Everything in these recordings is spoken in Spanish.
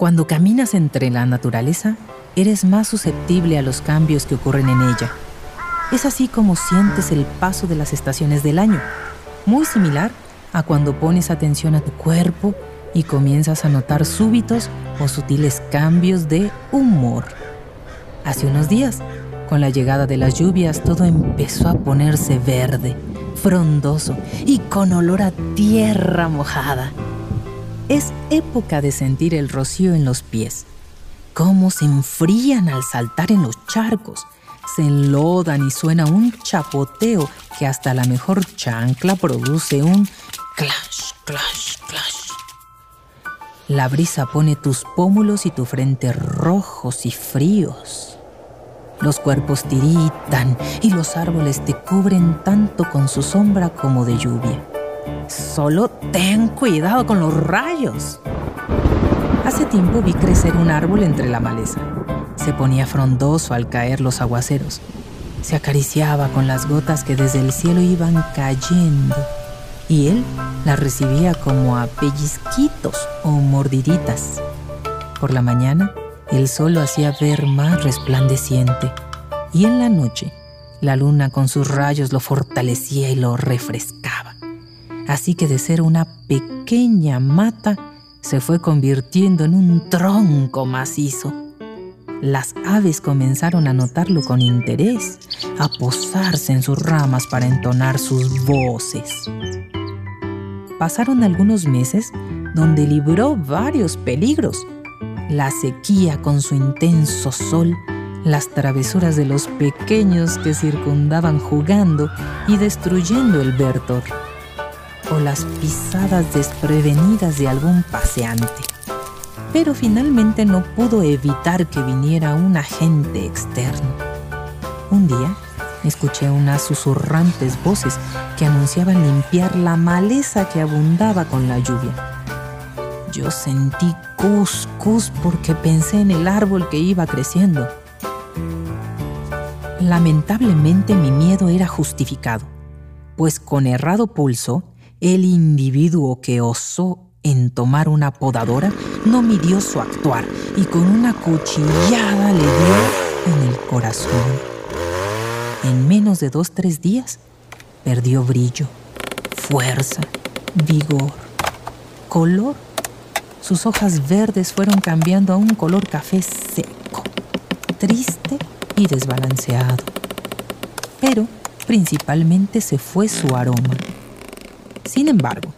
Cuando caminas entre la naturaleza, eres más susceptible a los cambios que ocurren en ella. Es así como sientes el paso de las estaciones del año, muy similar a cuando pones atención a tu cuerpo y comienzas a notar súbitos o sutiles cambios de humor. Hace unos días, con la llegada de las lluvias, todo empezó a ponerse verde, frondoso y con olor a tierra mojada. Es época de sentir el rocío en los pies, cómo se enfrían al saltar en los charcos, se enlodan y suena un chapoteo que hasta la mejor chancla produce un clash, clash, clash. La brisa pone tus pómulos y tu frente rojos y fríos. Los cuerpos tiritan y los árboles te cubren tanto con su sombra como de lluvia. Solo ten cuidado con los rayos. Hace tiempo vi crecer un árbol entre la maleza. Se ponía frondoso al caer los aguaceros. Se acariciaba con las gotas que desde el cielo iban cayendo y él la recibía como a pellizquitos o mordiditas. Por la mañana, el sol lo hacía ver más resplandeciente y en la noche, la luna con sus rayos lo fortalecía y lo refrescaba. Así que de ser una pequeña mata, se fue convirtiendo en un tronco macizo. Las aves comenzaron a notarlo con interés, a posarse en sus ramas para entonar sus voces pasaron algunos meses donde libró varios peligros. La sequía con su intenso sol, las travesuras de los pequeños que circundaban jugando y destruyendo el Bertor, o las pisadas desprevenidas de algún paseante. Pero finalmente no pudo evitar que viniera un agente externo. Un día, escuché unas susurrantes voces que anunciaban limpiar la maleza que abundaba con la lluvia. Yo sentí cuscus porque pensé en el árbol que iba creciendo. Lamentablemente mi miedo era justificado, pues con errado pulso, el individuo que osó en tomar una podadora no midió su actuar y con una cuchillada le dio en el corazón en menos de dos, tres días, perdió brillo, fuerza, vigor, color. Sus hojas verdes fueron cambiando a un color café seco, triste y desbalanceado. Pero principalmente se fue su aroma. Sin embargo,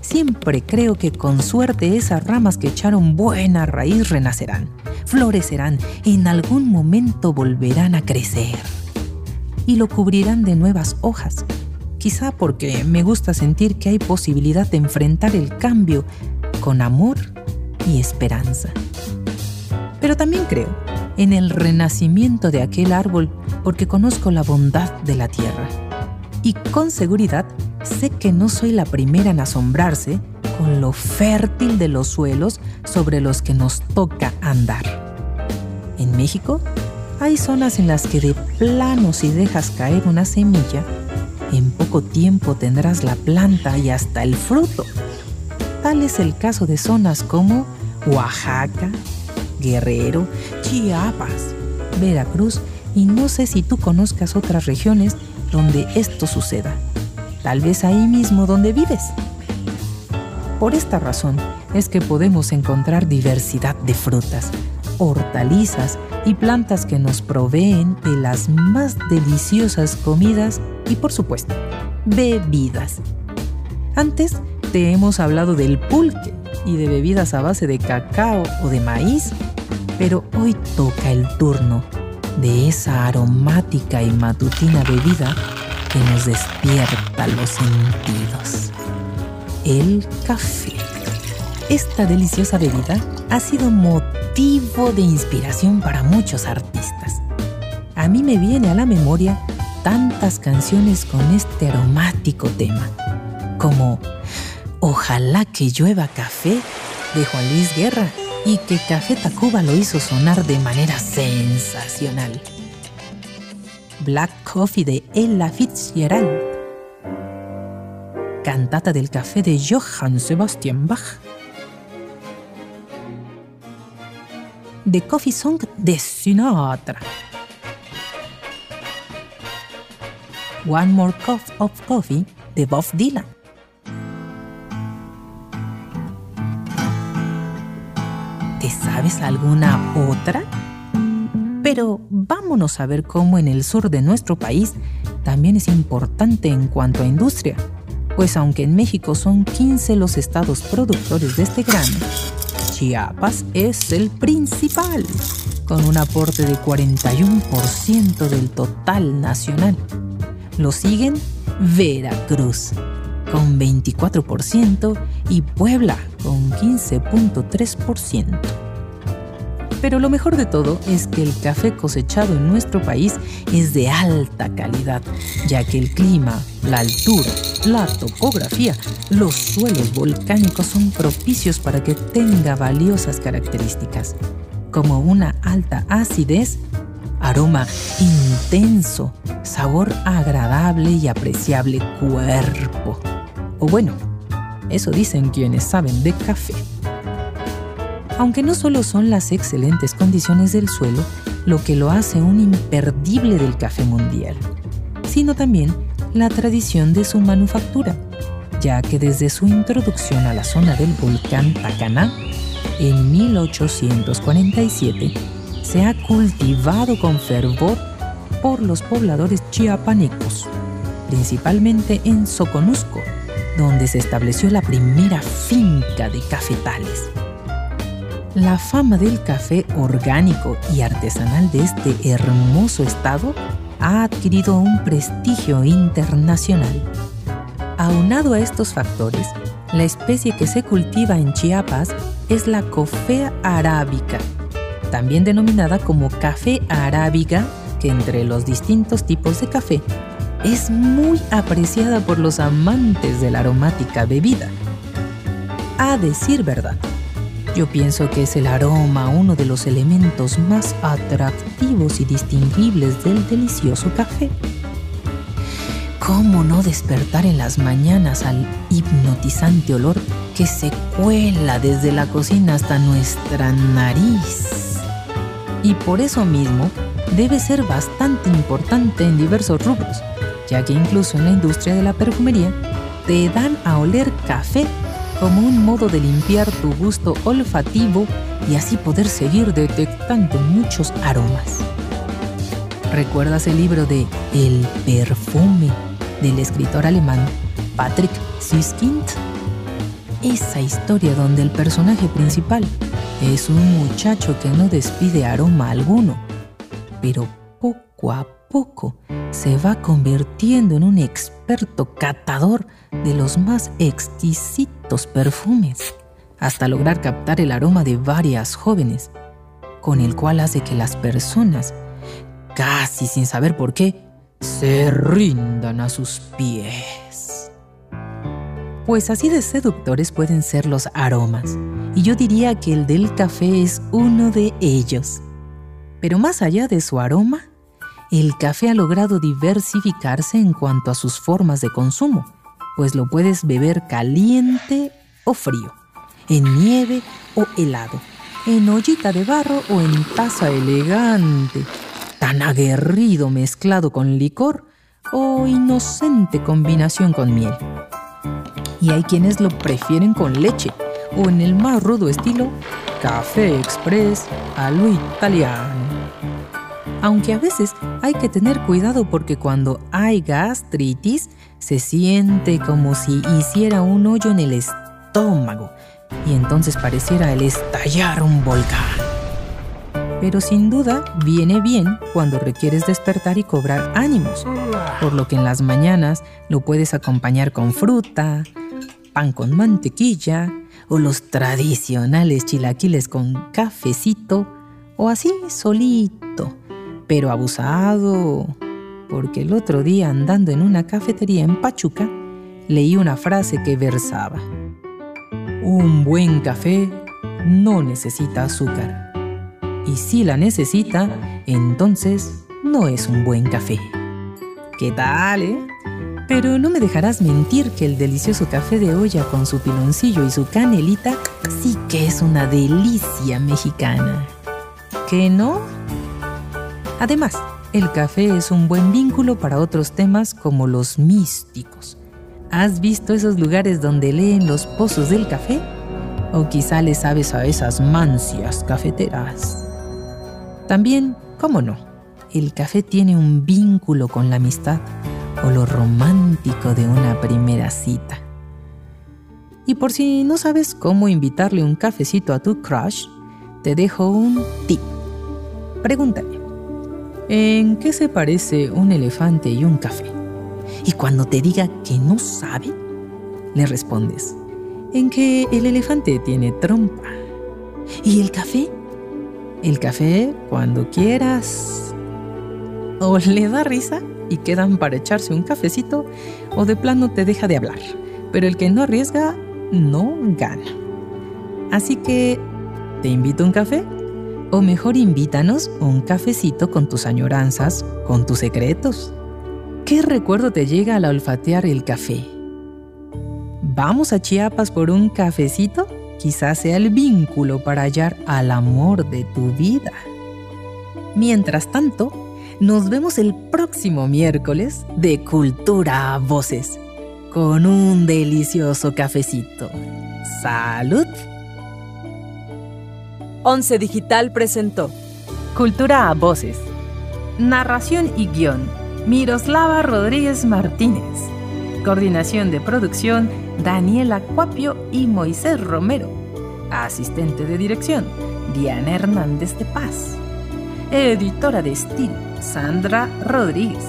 siempre creo que con suerte esas ramas que echaron buena raíz renacerán, florecerán y en algún momento volverán a crecer y lo cubrirán de nuevas hojas. Quizá porque me gusta sentir que hay posibilidad de enfrentar el cambio con amor y esperanza. Pero también creo en el renacimiento de aquel árbol porque conozco la bondad de la tierra. Y con seguridad sé que no soy la primera en asombrarse con lo fértil de los suelos sobre los que nos toca andar. En México hay zonas en las que de plano si dejas caer una semilla, en poco tiempo tendrás la planta y hasta el fruto. Tal es el caso de zonas como Oaxaca, Guerrero, Chiapas, Veracruz y no sé si tú conozcas otras regiones donde esto suceda. Tal vez ahí mismo donde vives. Por esta razón es que podemos encontrar diversidad de frutas, hortalizas y plantas que nos proveen de las más deliciosas comidas y por supuesto, bebidas. Antes te hemos hablado del pulque y de bebidas a base de cacao o de maíz, pero hoy toca el turno de esa aromática y matutina bebida que nos despierta los sentidos. El café. Esta deliciosa bebida ha sido motivo de inspiración para muchos artistas. A mí me viene a la memoria tantas canciones con este aromático tema, como Ojalá que llueva café de Juan Luis Guerra y que Café Tacuba lo hizo sonar de manera sensacional. Black Coffee de Ella Fitzgerald. Cantata del café de Johann Sebastian Bach The Coffee Song de Sinatra. One More Cup of Coffee de Bob Dylan. ¿Te sabes alguna otra? Pero vámonos a ver cómo en el sur de nuestro país también es importante en cuanto a industria, pues aunque en México son 15 los estados productores de este grano, Chiapas es el principal, con un aporte de 41% del total nacional. Lo siguen Veracruz, con 24%, y Puebla, con 15.3%. Pero lo mejor de todo es que el café cosechado en nuestro país es de alta calidad, ya que el clima, la altura, la topografía, los suelos volcánicos son propicios para que tenga valiosas características, como una alta acidez aroma intenso, sabor agradable y apreciable cuerpo. O bueno, eso dicen quienes saben de café. Aunque no solo son las excelentes condiciones del suelo lo que lo hace un imperdible del café mundial, sino también la tradición de su manufactura, ya que desde su introducción a la zona del volcán Tacaná en 1847 se ha cultivado con fervor por los pobladores chiapanecos, principalmente en Soconusco, donde se estableció la primera finca de cafetales. La fama del café orgánico y artesanal de este hermoso estado ha adquirido un prestigio internacional. Aunado a estos factores, la especie que se cultiva en Chiapas es la cofea arábica, también denominada como café arábiga, que entre los distintos tipos de café es muy apreciada por los amantes de la aromática bebida. A decir verdad, yo pienso que es el aroma uno de los elementos más atractivos y distinguibles del delicioso café. ¿Cómo no despertar en las mañanas al hipnotizante olor que se cuela desde la cocina hasta nuestra nariz? y por eso mismo debe ser bastante importante en diversos rubros, ya que incluso en la industria de la perfumería te dan a oler café como un modo de limpiar tu gusto olfativo y así poder seguir detectando muchos aromas. ¿Recuerdas el libro de El perfume del escritor alemán Patrick Süskind? Esa historia donde el personaje principal es un muchacho que no despide aroma alguno, pero a poco se va convirtiendo en un experto catador de los más exquisitos perfumes, hasta lograr captar el aroma de varias jóvenes, con el cual hace que las personas, casi sin saber por qué, se rindan a sus pies. Pues así de seductores pueden ser los aromas y yo diría que el del café es uno de ellos. Pero más allá de su aroma, el café ha logrado diversificarse en cuanto a sus formas de consumo, pues lo puedes beber caliente o frío, en nieve o helado, en ollita de barro o en taza elegante, tan aguerrido mezclado con licor o inocente combinación con miel. Y hay quienes lo prefieren con leche, o en el más rudo estilo café express a lo italiano. Aunque a veces hay que tener cuidado porque cuando hay gastritis se siente como si hiciera un hoyo en el estómago y entonces pareciera el estallar un volcán. Pero sin duda viene bien cuando requieres despertar y cobrar ánimos, por lo que en las mañanas lo puedes acompañar con fruta, pan con mantequilla, o los tradicionales chilaquiles con cafecito o así solito, pero abusado. Porque el otro día andando en una cafetería en Pachuca, leí una frase que versaba, un buen café no necesita azúcar. Y si la necesita, entonces no es un buen café. ¿Qué tal, eh? Pero no me dejarás mentir que el delicioso café de olla con su piloncillo y su canelita sí que es una delicia mexicana. qué no? Además, el café es un buen vínculo para otros temas como los místicos. ¿Has visto esos lugares donde leen los pozos del café? O quizá le sabes a esas mancias cafeteras. También, ¿cómo no? El café tiene un vínculo con la amistad o lo romántico de una primera cita. Y por si no sabes cómo invitarle un cafecito a tu crush, te dejo un tip. Pregúntale, ¿en qué se parece un elefante y un café? Y cuando te diga que no sabe, le respondes, en que el elefante tiene trompa. ¿Y el café? El café cuando quieras. O le da risa y quedan para echarse un cafecito, o de plano te deja de hablar. Pero el que no arriesga, no gana. Así que, ¿te invito a un café? O mejor invítanos un cafecito con tus añoranzas, con tus secretos. ¿Qué recuerdo te llega al olfatear el café? ¿Vamos a Chiapas por un cafecito? Quizás sea el vínculo para hallar al amor de tu vida. Mientras tanto, nos vemos el próximo miércoles de Cultura a Voces con un delicioso cafecito. ¡Salud! Once Digital presentó Cultura a Voces. Narración y guion. Miroslava Rodríguez Martínez. Coordinación de producción. Daniela Cuapio y Moisés Romero. Asistente de dirección. Diana Hernández de Paz. Editora de estilo. Sandra Rodríguez.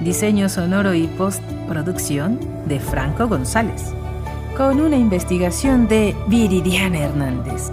Diseño sonoro y postproducción de Franco González. Con una investigación de Viridiana Hernández.